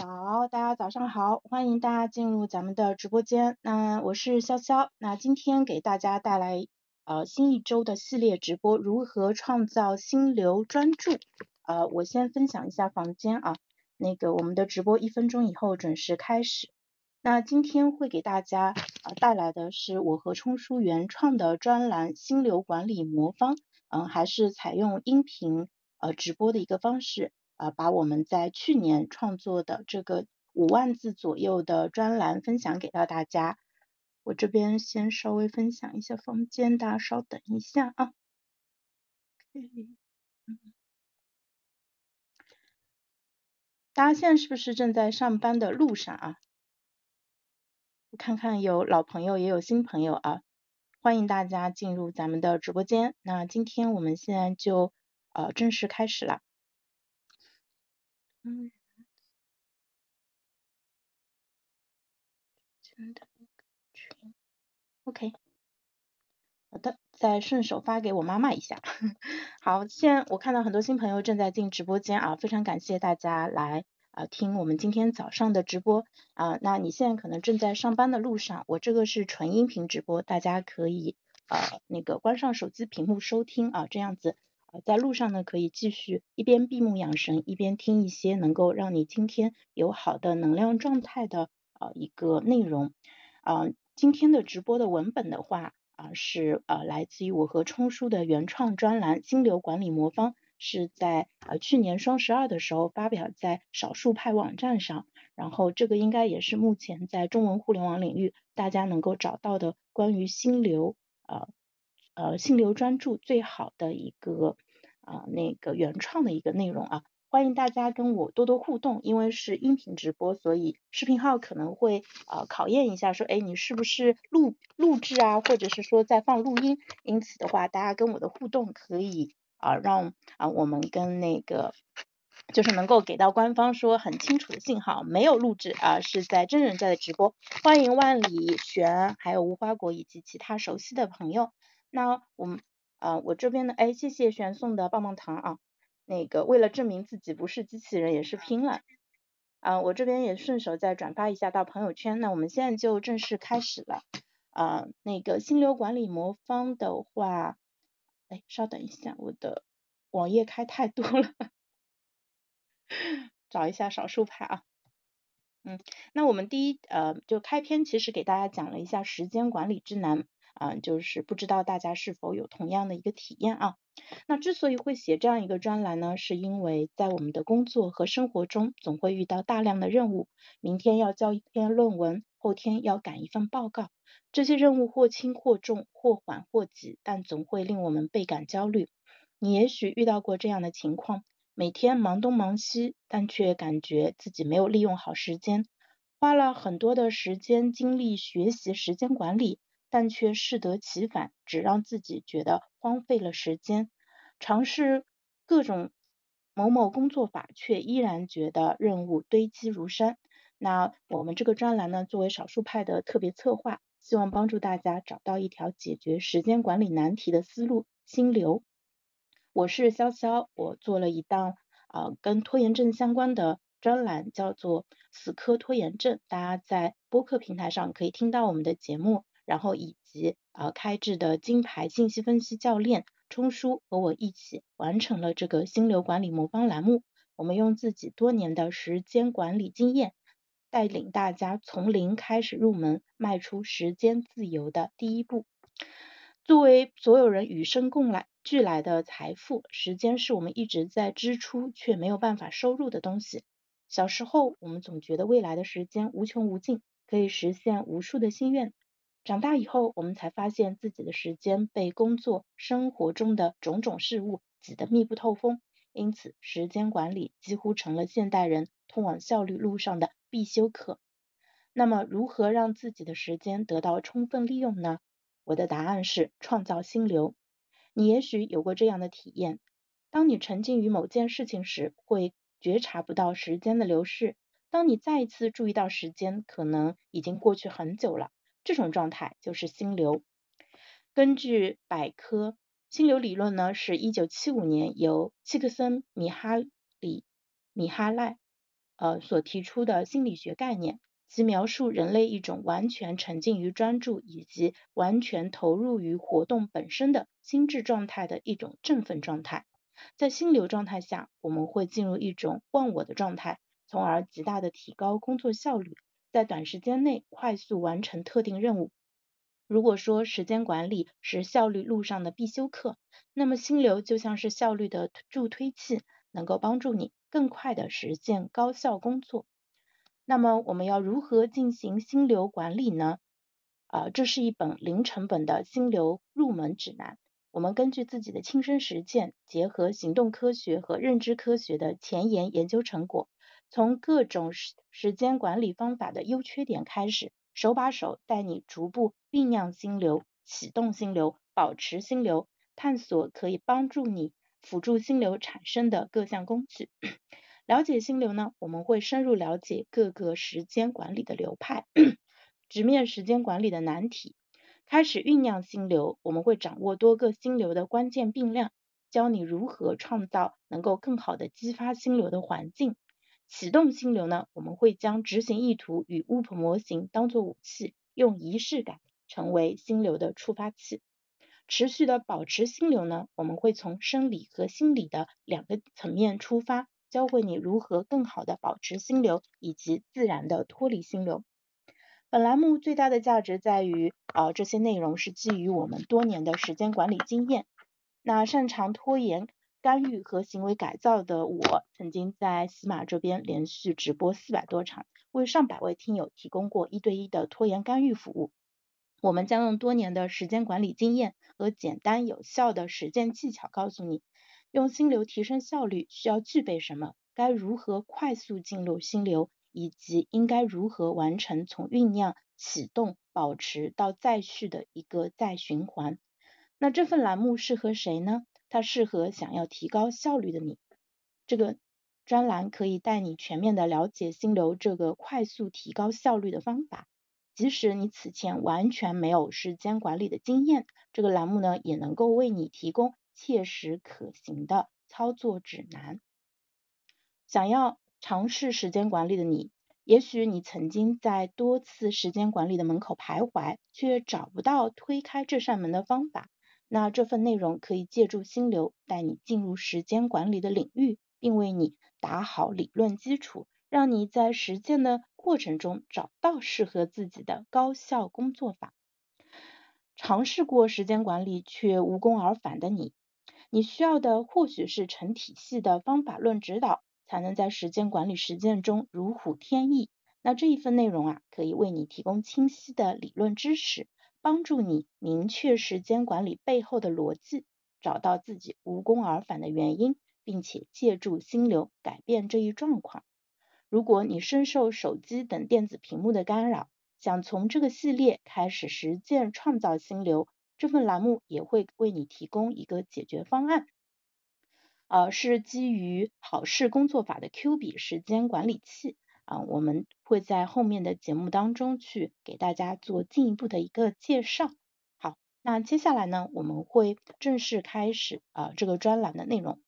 早，大家早上好，欢迎大家进入咱们的直播间。那我是潇潇，那今天给大家带来呃新一周的系列直播，如何创造心流专注？呃，我先分享一下房间啊，那个我们的直播一分钟以后准时开始。那今天会给大家呃带来的是我和冲叔原创的专栏心流管理魔方，嗯，还是采用音频呃直播的一个方式。啊，把我们在去年创作的这个五万字左右的专栏分享给到大家。我这边先稍微分享一下房间，大家稍等一下啊。大家现在是不是正在上班的路上啊？我看看有老朋友也有新朋友啊，欢迎大家进入咱们的直播间。那今天我们现在就呃正式开始了。嗯真的群，OK，好的，再顺手发给我妈妈一下。好，现在我看到很多新朋友正在进直播间啊，非常感谢大家来啊听我们今天早上的直播啊。那你现在可能正在上班的路上，我这个是纯音频直播，大家可以呃那个关上手机屏幕收听啊，这样子。在路上呢，可以继续一边闭目养神，一边听一些能够让你今天有好的能量状态的呃一个内容。啊，今天的直播的文本的话啊是呃来自于我和冲叔的原创专栏《心流管理魔方》，是在呃去年双十二的时候发表在少数派网站上。然后这个应该也是目前在中文互联网领域大家能够找到的关于心流呃。呃，心流专注最好的一个啊，那个原创的一个内容啊，欢迎大家跟我多多互动，因为是音频直播，所以视频号可能会呃考验一下，说哎你是不是录录制啊，或者是说在放录音，因此的话，大家跟我的互动可以啊让啊我们跟那个就是能够给到官方说很清楚的信号，没有录制啊，是在真人在的直播，欢迎万里玄，还有无花果以及其他熟悉的朋友。那我们啊，我这边的哎，谢谢玄送的棒棒糖啊。那个为了证明自己不是机器人，也是拼了啊。我这边也顺手再转发一下到朋友圈。那我们现在就正式开始了啊。那个心流管理魔方的话，哎，稍等一下，我的网页开太多了，找一下少数派啊。嗯，那我们第一呃，就开篇其实给大家讲了一下时间管理之难。啊，就是不知道大家是否有同样的一个体验啊？那之所以会写这样一个专栏呢，是因为在我们的工作和生活中，总会遇到大量的任务。明天要交一篇论文，后天要赶一份报告，这些任务或轻或重，或缓或急，但总会令我们倍感焦虑。你也许遇到过这样的情况：每天忙东忙西，但却感觉自己没有利用好时间，花了很多的时间精力学习时间管理。但却适得其反，只让自己觉得荒废了时间。尝试各种某某工作法，却依然觉得任务堆积如山。那我们这个专栏呢，作为少数派的特别策划，希望帮助大家找到一条解决时间管理难题的思路——心流。我是潇潇，我做了一档啊跟拖延症相关的专栏，叫做《死磕拖延症》，大家在播客平台上可以听到我们的节目。然后以及啊开智的金牌信息分析教练冲叔和我一起完成了这个心流管理魔方栏目。我们用自己多年的时间管理经验，带领大家从零开始入门，迈出时间自由的第一步。作为所有人与生共来俱来的财富，时间是我们一直在支出却没有办法收入的东西。小时候，我们总觉得未来的时间无穷无尽，可以实现无数的心愿。长大以后，我们才发现自己的时间被工作、生活中的种种事物挤得密不透风，因此时间管理几乎成了现代人通往效率路上的必修课。那么，如何让自己的时间得到充分利用呢？我的答案是创造心流。你也许有过这样的体验：当你沉浸于某件事情时，会觉察不到时间的流逝；当你再一次注意到时间，可能已经过去很久了。这种状态就是心流。根据百科，心流理论呢是一九七五年由契克森米哈里米哈赖呃所提出的心理学概念，其描述人类一种完全沉浸于专注以及完全投入于活动本身的心智状态的一种振奋状态。在心流状态下，我们会进入一种忘我的状态，从而极大的提高工作效率，在短时间内快速完成特定任务。如果说时间管理是效率路上的必修课，那么心流就像是效率的助推器，能够帮助你更快的实现高效工作。那么我们要如何进行心流管理呢？啊，这是一本零成本的心流入门指南。我们根据自己的亲身实践，结合行动科学和认知科学的前沿研究成果，从各种时时间管理方法的优缺点开始。手把手带你逐步酝酿心流、启动心流、保持心流，探索可以帮助你辅助心流产生的各项工具。了解心流呢，我们会深入了解各个时间管理的流派，直面时间管理的难题。开始酝酿心流，我们会掌握多个心流的关键并量，教你如何创造能够更好的激发心流的环境。启动心流呢，我们会将执行意图与 WOP 模型当做武器，用仪式感成为心流的触发器。持续的保持心流呢，我们会从生理和心理的两个层面出发，教会你如何更好的保持心流，以及自然的脱离心流。本栏目最大的价值在于，啊，这些内容是基于我们多年的时间管理经验。那擅长拖延。干预和行为改造的我，曾经在喜马这边连续直播四百多场，为上百位听友提供过一对一的拖延干预服务。我们将用多年的时间管理经验和简单有效的实践技巧，告诉你用心流提升效率需要具备什么，该如何快速进入心流，以及应该如何完成从酝酿、启动、保持到再续的一个再循环。那这份栏目适合谁呢？它适合想要提高效率的你。这个专栏可以带你全面的了解心流这个快速提高效率的方法。即使你此前完全没有时间管理的经验，这个栏目呢也能够为你提供切实可行的操作指南。想要尝试时间管理的你，也许你曾经在多次时间管理的门口徘徊，却找不到推开这扇门的方法。那这份内容可以借助心流带你进入时间管理的领域，并为你打好理论基础，让你在实践的过程中找到适合自己的高效工作法。尝试过时间管理却无功而返的你，你需要的或许是成体系的方法论指导，才能在时间管理实践中如虎添翼。那这一份内容啊，可以为你提供清晰的理论知识。帮助你明确时间管理背后的逻辑，找到自己无功而返的原因，并且借助心流改变这一状况。如果你深受手机等电子屏幕的干扰，想从这个系列开始实践创造心流，这份栏目也会为你提供一个解决方案。呃，是基于好事工作法的 Q 比时间管理器。啊，我们会在后面的节目当中去给大家做进一步的一个介绍。好，那接下来呢，我们会正式开始啊这个专栏的内容。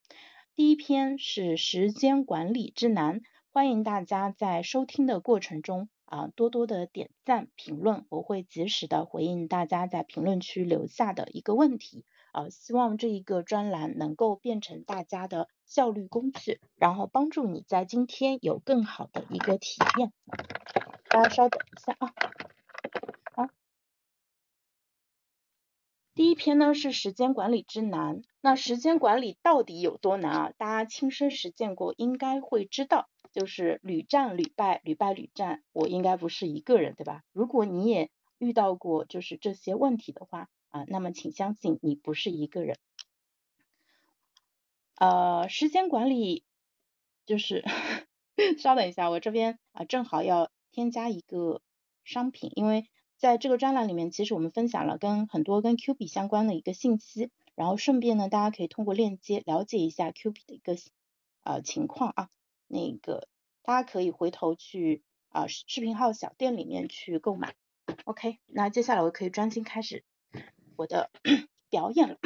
第一篇是时间管理之难，欢迎大家在收听的过程中啊多多的点赞评论，我会及时的回应大家在评论区留下的一个问题。呃，希望这一个专栏能够变成大家的效率工具，然后帮助你在今天有更好的一个体验。大家稍等一下啊。好，第一篇呢是时间管理之难。那时间管理到底有多难啊？大家亲身实践过，应该会知道，就是屡战屡败，屡败屡战。我应该不是一个人，对吧？如果你也遇到过就是这些问题的话。啊，那么请相信你不是一个人。呃，时间管理就是 稍等一下，我这边啊正好要添加一个商品，因为在这个专栏里面，其实我们分享了跟很多跟 Q 币相关的一个信息，然后顺便呢，大家可以通过链接了解一下 Q 币的一个呃情况啊。那个大家可以回头去啊视频号小店里面去购买。OK，那接下来我可以专心开始。我的 表演了，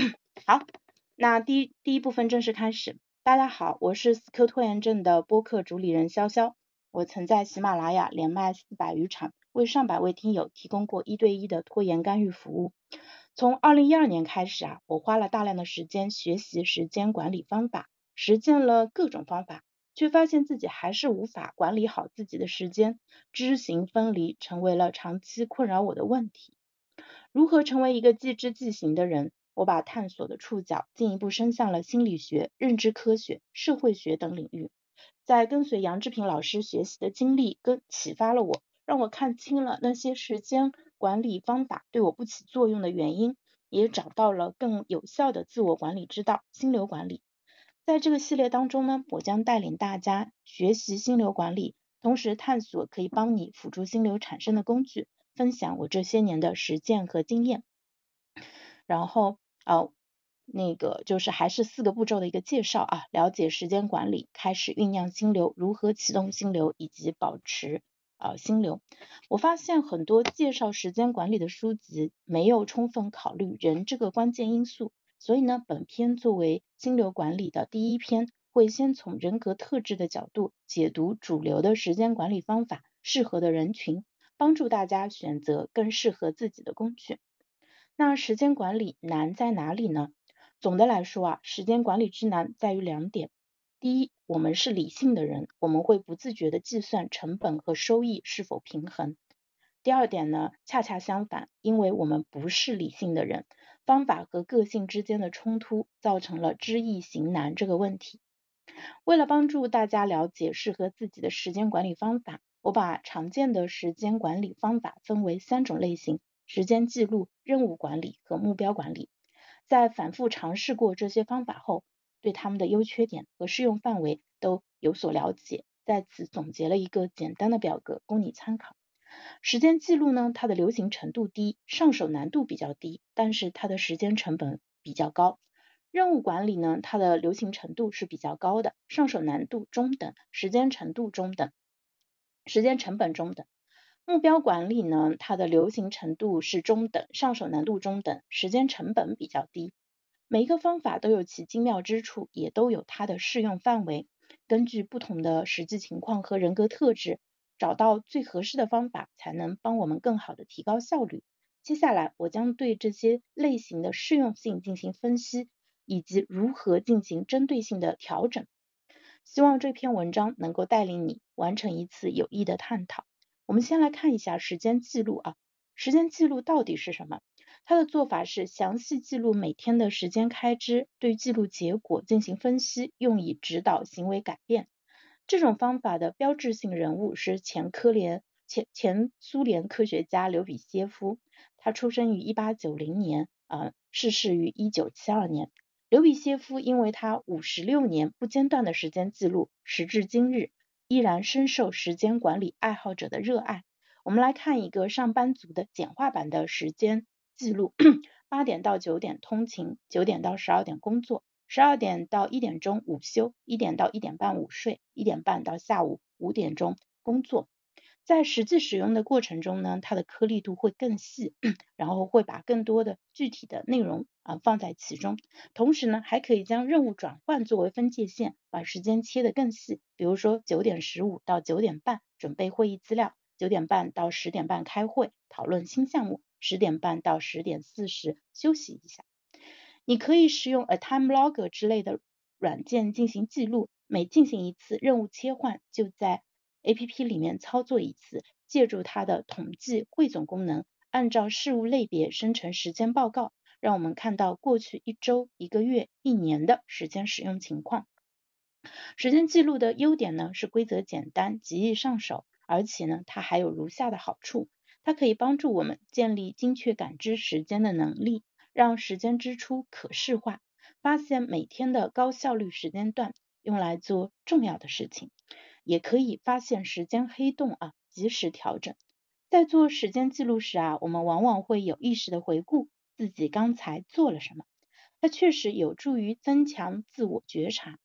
好，那第一第一部分正式开始。大家好，我是死磕拖延症的播客主理人潇潇。我曾在喜马拉雅连麦四百余场，为上百位听友提供过一对一的拖延干预服务。从二零一二年开始啊，我花了大量的时间学习时间管理方法，实践了各种方法，却发现自己还是无法管理好自己的时间，知行分离成为了长期困扰我的问题。如何成为一个既知既行的人？我把探索的触角进一步伸向了心理学、认知科学、社会学等领域。在跟随杨志平老师学习的经历，跟启发了我，让我看清了那些时间管理方法对我不起作用的原因，也找到了更有效的自我管理之道——心流管理。在这个系列当中呢，我将带领大家学习心流管理，同时探索可以帮你辅助心流产生的工具，分享我这些年的实践和经验。然后，呃。那个就是还是四个步骤的一个介绍啊，了解时间管理，开始酝酿心流，如何启动心流，以及保持啊心流。我发现很多介绍时间管理的书籍没有充分考虑人这个关键因素，所以呢，本篇作为心流管理的第一篇，会先从人格特质的角度解读主流的时间管理方法，适合的人群，帮助大家选择更适合自己的工具。那时间管理难在哪里呢？总的来说啊，时间管理之难在于两点。第一，我们是理性的人，我们会不自觉的计算成本和收益是否平衡。第二点呢，恰恰相反，因为我们不是理性的人，方法和个性之间的冲突造成了知易行难这个问题。为了帮助大家了解适合自己的时间管理方法，我把常见的时间管理方法分为三种类型：时间记录、任务管理和目标管理。在反复尝试过这些方法后，对他们的优缺点和适用范围都有所了解，在此总结了一个简单的表格供你参考。时间记录呢，它的流行程度低，上手难度比较低，但是它的时间成本比较高。任务管理呢，它的流行程度是比较高的，上手难度中等，时间程度中等，时间成本中等。目标管理呢，它的流行程度是中等，上手难度中等，时间成本比较低。每一个方法都有其精妙之处，也都有它的适用范围。根据不同的实际情况和人格特质，找到最合适的方法，才能帮我们更好的提高效率。接下来，我将对这些类型的适用性进行分析，以及如何进行针对性的调整。希望这篇文章能够带领你完成一次有益的探讨。我们先来看一下时间记录啊，时间记录到底是什么？它的做法是详细记录每天的时间开支，对记录结果进行分析，用以指导行为改变。这种方法的标志性人物是前科联前前苏联科学家刘比歇夫，他出生于一八九零年，啊，逝世于一九七二年。刘比歇夫因为他五十六年不间断的时间记录，时至今日。依然深受时间管理爱好者的热爱。我们来看一个上班族的简化版的时间记录：八点到九点通勤，九点到十二点工作，十二点到一点钟午休，一点到一点半午睡，一点半到下午五点钟工作。在实际使用的过程中呢，它的颗粒度会更细，然后会把更多的具体的内容啊放在其中。同时呢，还可以将任务转换作为分界线，把时间切得更细。比如说九点十五到九点半准备会议资料，九点半到十点半开会讨论新项目，十点半到十点四十休息一下。你可以使用 A Time Logger 之类的软件进行记录，每进行一次任务切换，就在 A P P 里面操作一次，借助它的统计汇总功能，按照事务类别生成时间报告，让我们看到过去一周、一个月、一年的时间使用情况。时间记录的优点呢是规则简单、极易上手，而且呢它还有如下的好处：它可以帮助我们建立精确感知时间的能力，让时间支出可视化，发现每天的高效率时间段，用来做重要的事情。也可以发现时间黑洞啊，及时调整。在做时间记录时啊，我们往往会有意识的回顾自己刚才做了什么，它确实有助于增强自我觉察。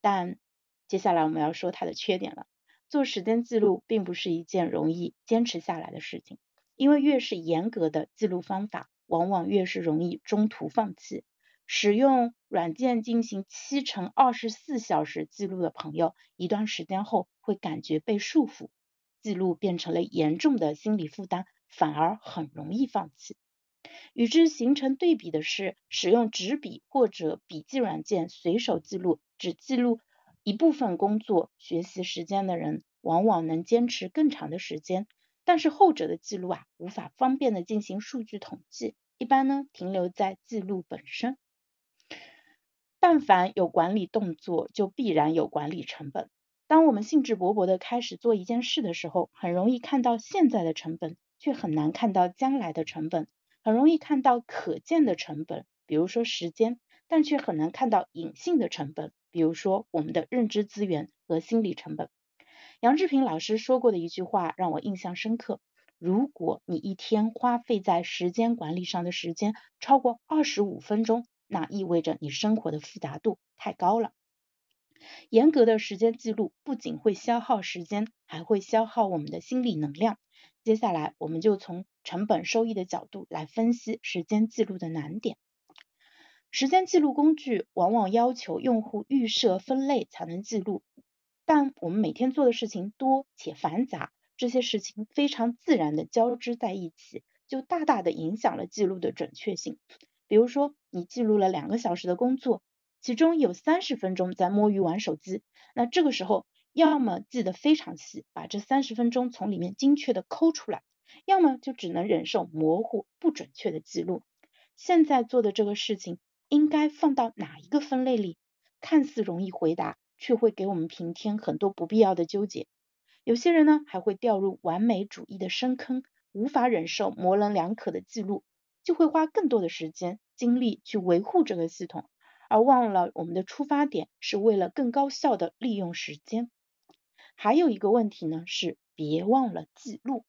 但接下来我们要说它的缺点了。做时间记录并不是一件容易坚持下来的事情，因为越是严格的记录方法，往往越是容易中途放弃。使用软件进行七乘二十四小时记录的朋友，一段时间后会感觉被束缚，记录变成了严重的心理负担，反而很容易放弃。与之形成对比的是，使用纸笔或者笔记软件随手记录，只记录一部分工作、学习时间的人，往往能坚持更长的时间。但是后者的记录啊，无法方便的进行数据统计，一般呢停留在记录本身。但凡有管理动作，就必然有管理成本。当我们兴致勃勃的开始做一件事的时候，很容易看到现在的成本，却很难看到将来的成本；很容易看到可见的成本，比如说时间，但却很难看到隐性的成本，比如说我们的认知资源和心理成本。杨志平老师说过的一句话让我印象深刻：如果你一天花费在时间管理上的时间超过二十五分钟，那意味着你生活的复杂度太高了。严格的时间记录不仅会消耗时间，还会消耗我们的心理能量。接下来，我们就从成本收益的角度来分析时间记录的难点。时间记录工具往往要求用户预设分类才能记录，但我们每天做的事情多且繁杂，这些事情非常自然的交织在一起，就大大的影响了记录的准确性。比如说，你记录了两个小时的工作，其中有三十分钟在摸鱼玩手机，那这个时候要么记得非常细，把这三十分钟从里面精确的抠出来，要么就只能忍受模糊不准确的记录。现在做的这个事情应该放到哪一个分类里？看似容易回答，却会给我们平添很多不必要的纠结。有些人呢，还会掉入完美主义的深坑，无法忍受模棱两可的记录。就会花更多的时间精力去维护这个系统，而忘了我们的出发点是为了更高效的利用时间。还有一个问题呢，是别忘了记录。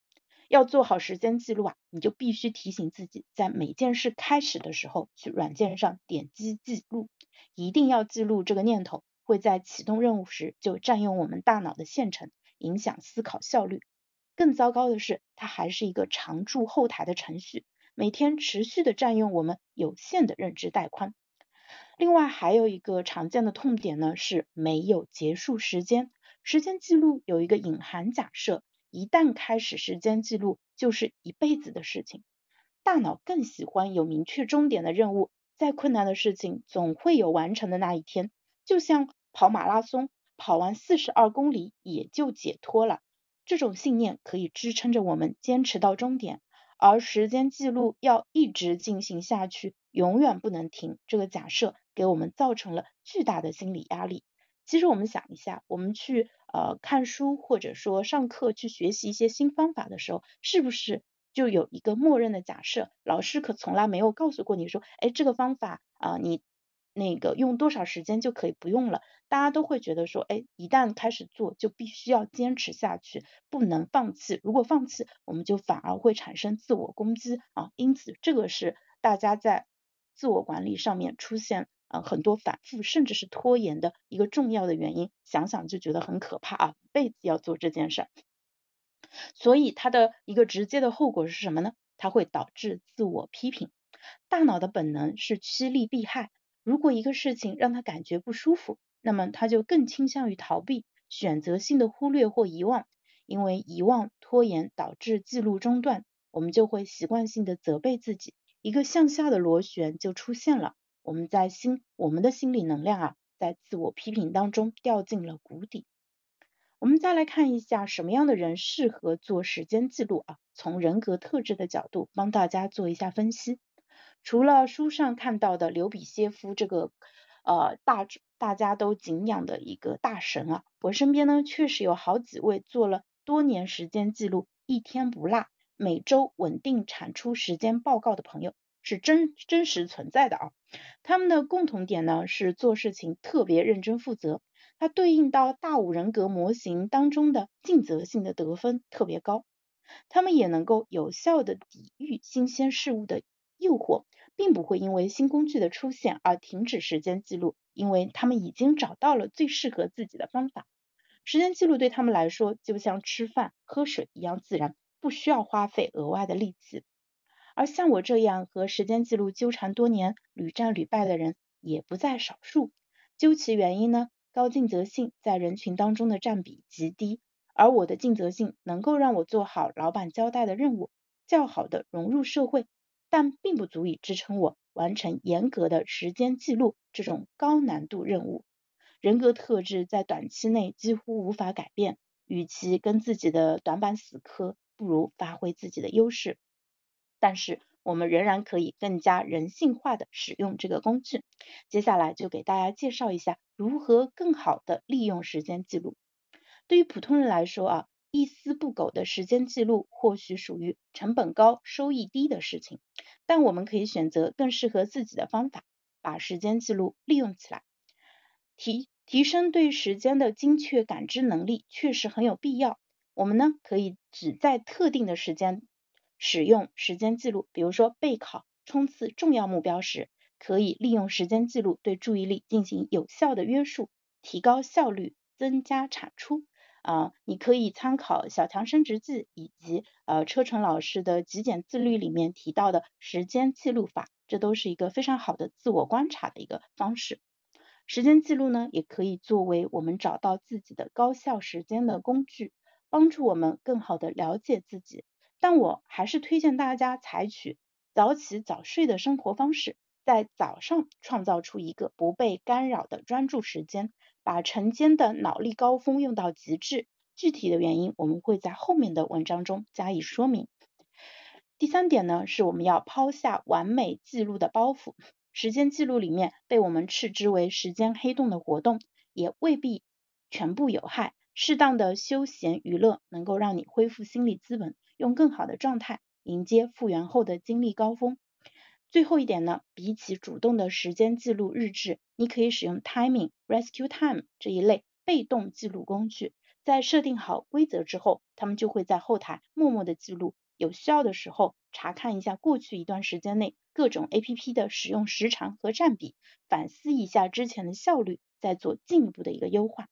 要做好时间记录啊，你就必须提醒自己，在每件事开始的时候，去软件上点击记录。一定要记录这个念头，会在启动任务时就占用我们大脑的线程，影响思考效率。更糟糕的是，它还是一个常驻后台的程序。每天持续的占用我们有限的认知带宽。另外还有一个常见的痛点呢，是没有结束时间。时间记录有一个隐含假设，一旦开始时间记录，就是一辈子的事情。大脑更喜欢有明确终点的任务，再困难的事情总会有完成的那一天。就像跑马拉松，跑完四十二公里也就解脱了。这种信念可以支撑着我们坚持到终点。而时间记录要一直进行下去，永远不能停。这个假设给我们造成了巨大的心理压力。其实我们想一下，我们去呃看书或者说上课去学习一些新方法的时候，是不是就有一个默认的假设？老师可从来没有告诉过你说，哎，这个方法啊，你。那个用多少时间就可以不用了，大家都会觉得说，哎，一旦开始做就必须要坚持下去，不能放弃。如果放弃，我们就反而会产生自我攻击啊。因此，这个是大家在自我管理上面出现啊很多反复甚至是拖延的一个重要的原因。想想就觉得很可怕啊，一辈子要做这件事儿。所以它的一个直接的后果是什么呢？它会导致自我批评。大脑的本能是趋利避害。如果一个事情让他感觉不舒服，那么他就更倾向于逃避，选择性的忽略或遗忘。因为遗忘、拖延导致记录中断，我们就会习惯性的责备自己，一个向下的螺旋就出现了。我们在心，我们的心理能量啊，在自我批评当中掉进了谷底。我们再来看一下什么样的人适合做时间记录啊？从人格特质的角度帮大家做一下分析。除了书上看到的刘比歇夫这个呃大大家都敬仰的一个大神啊，我身边呢确实有好几位做了多年时间记录，一天不落，每周稳定产出时间报告的朋友，是真真实存在的啊。他们的共同点呢是做事情特别认真负责，它对应到大五人格模型当中的尽责性的得分特别高，他们也能够有效的抵御新鲜事物的。诱惑并不会因为新工具的出现而停止时间记录，因为他们已经找到了最适合自己的方法。时间记录对他们来说就像吃饭喝水一样自然，不需要花费额外的力气。而像我这样和时间记录纠缠多年、屡战屡败的人也不在少数。究其原因呢，高尽责性在人群当中的占比极低，而我的尽责性能够让我做好老板交代的任务，较好的融入社会，但并不足以支撑我完成严格的时间记录这种高难度任务。人格特质在短期内几乎无法改变，与其跟自己的短板死磕，不如发挥自己的优势。但是我们仍然可以更加人性化的使用这个工具。接下来就给大家介绍一下如何更好的利用时间记录。对于普通人来说啊，一丝不苟的时间记录或许属于成本高、收益低的事情，但我们可以选择更适合自己的方法，把时间记录利用起来。提提升对时间的精确感知能力确实很有必要。我们呢可以只在特定的时间使用时间记录，比如说备考、冲刺重要目标时，可以利用时间记录对注意力进行有效的约束，提高效率，增加产出。啊，你可以参考《小强升职记》以及呃车纯老师的极简自律里面提到的时间记录法，这都是一个非常好的自我观察的一个方式。时间记录呢，也可以作为我们找到自己的高效时间的工具，帮助我们更好的了解自己。但我还是推荐大家采取早起早睡的生活方式，在早上创造出一个不被干扰的专注时间，把晨间的脑力高峰用到极致。具体的原因，我们会在后面的文章中加以说明。第三点呢，是我们要抛下完美记录的包袱。时间记录里面被我们斥之为时间黑洞的活动，也未必全部有害。适当的休闲娱乐能够让你恢复心理资本，用更好的状态迎接复原后的精力高峰。最后一点呢，比起主动的时间记录日志，你可以使用 Timing Rescue Time 这一类被动记录工具，在设定好规则之后，他们就会在后台默默的记录。有需要的时候，查看一下过去一段时间内各种 A P P 的使用时长和占比，反思一下之前的效率，再做进一步的一个优化。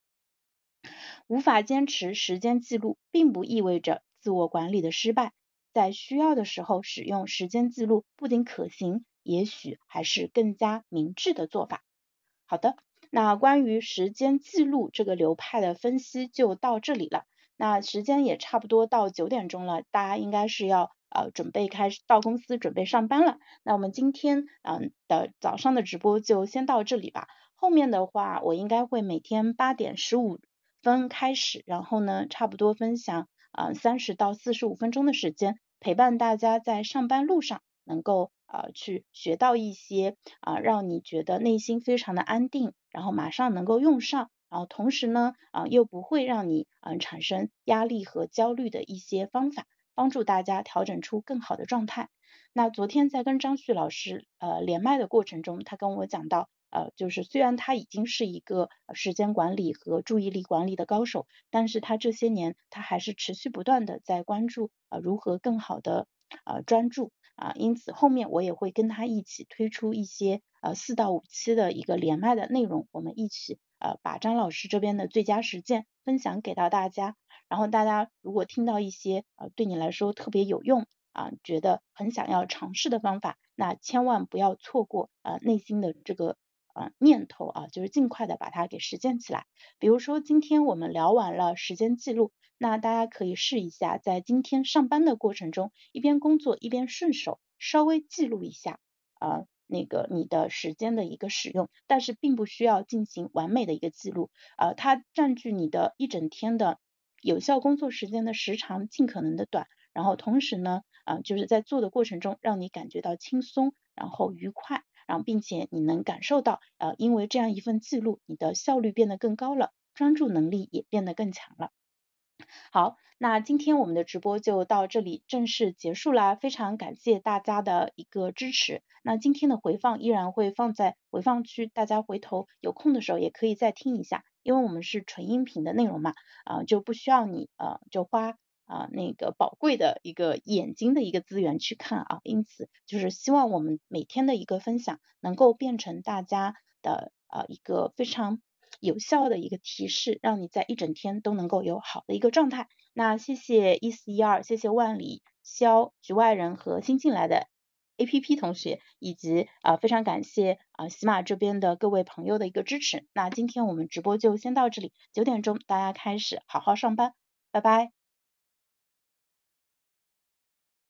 无法坚持时间记录，并不意味着自我管理的失败。在需要的时候使用时间记录，不仅可行，也许还是更加明智的做法。好的，那关于时间记录这个流派的分析就到这里了。那时间也差不多到九点钟了，大家应该是要呃准备开始到公司准备上班了。那我们今天嗯的早上的直播就先到这里吧。后面的话我应该会每天八点十五分开始，然后呢差不多分享啊三十到四十五分钟的时间，陪伴大家在上班路上能够呃去学到一些啊让你觉得内心非常的安定，然后马上能够用上。然后同时呢，啊又不会让你嗯产生压力和焦虑的一些方法，帮助大家调整出更好的状态。那昨天在跟张旭老师呃连麦的过程中，他跟我讲到，呃就是虽然他已经是一个时间管理和注意力管理的高手，但是他这些年他还是持续不断的在关注啊如何更好的呃专注啊，因此后面我也会跟他一起推出一些呃四到五期的一个连麦的内容，我们一起。呃，把张老师这边的最佳实践分享给到大家，然后大家如果听到一些呃对你来说特别有用啊，觉得很想要尝试的方法，那千万不要错过呃内心的这个啊念头啊，就是尽快的把它给实践起来。比如说今天我们聊完了时间记录，那大家可以试一下，在今天上班的过程中，一边工作一边顺手稍微记录一下啊。那个你的时间的一个使用，但是并不需要进行完美的一个记录，呃，它占据你的一整天的有效工作时间的时长尽可能的短，然后同时呢，啊，就是在做的过程中让你感觉到轻松，然后愉快，然后并且你能感受到，呃，因为这样一份记录，你的效率变得更高了，专注能力也变得更强了。好。那今天我们的直播就到这里正式结束啦，非常感谢大家的一个支持。那今天的回放依然会放在回放区，大家回头有空的时候也可以再听一下，因为我们是纯音频的内容嘛，啊就不需要你呃就花啊那个宝贵的一个眼睛的一个资源去看啊，因此就是希望我们每天的一个分享能够变成大家的呃一个非常。有效的一个提示，让你在一整天都能够有好的一个状态。那谢谢一四一二，谢谢万里、肖、局外人和新进来的 APP 同学，以及啊非常感谢啊喜马这边的各位朋友的一个支持。那今天我们直播就先到这里，九点钟大家开始好好上班，拜拜。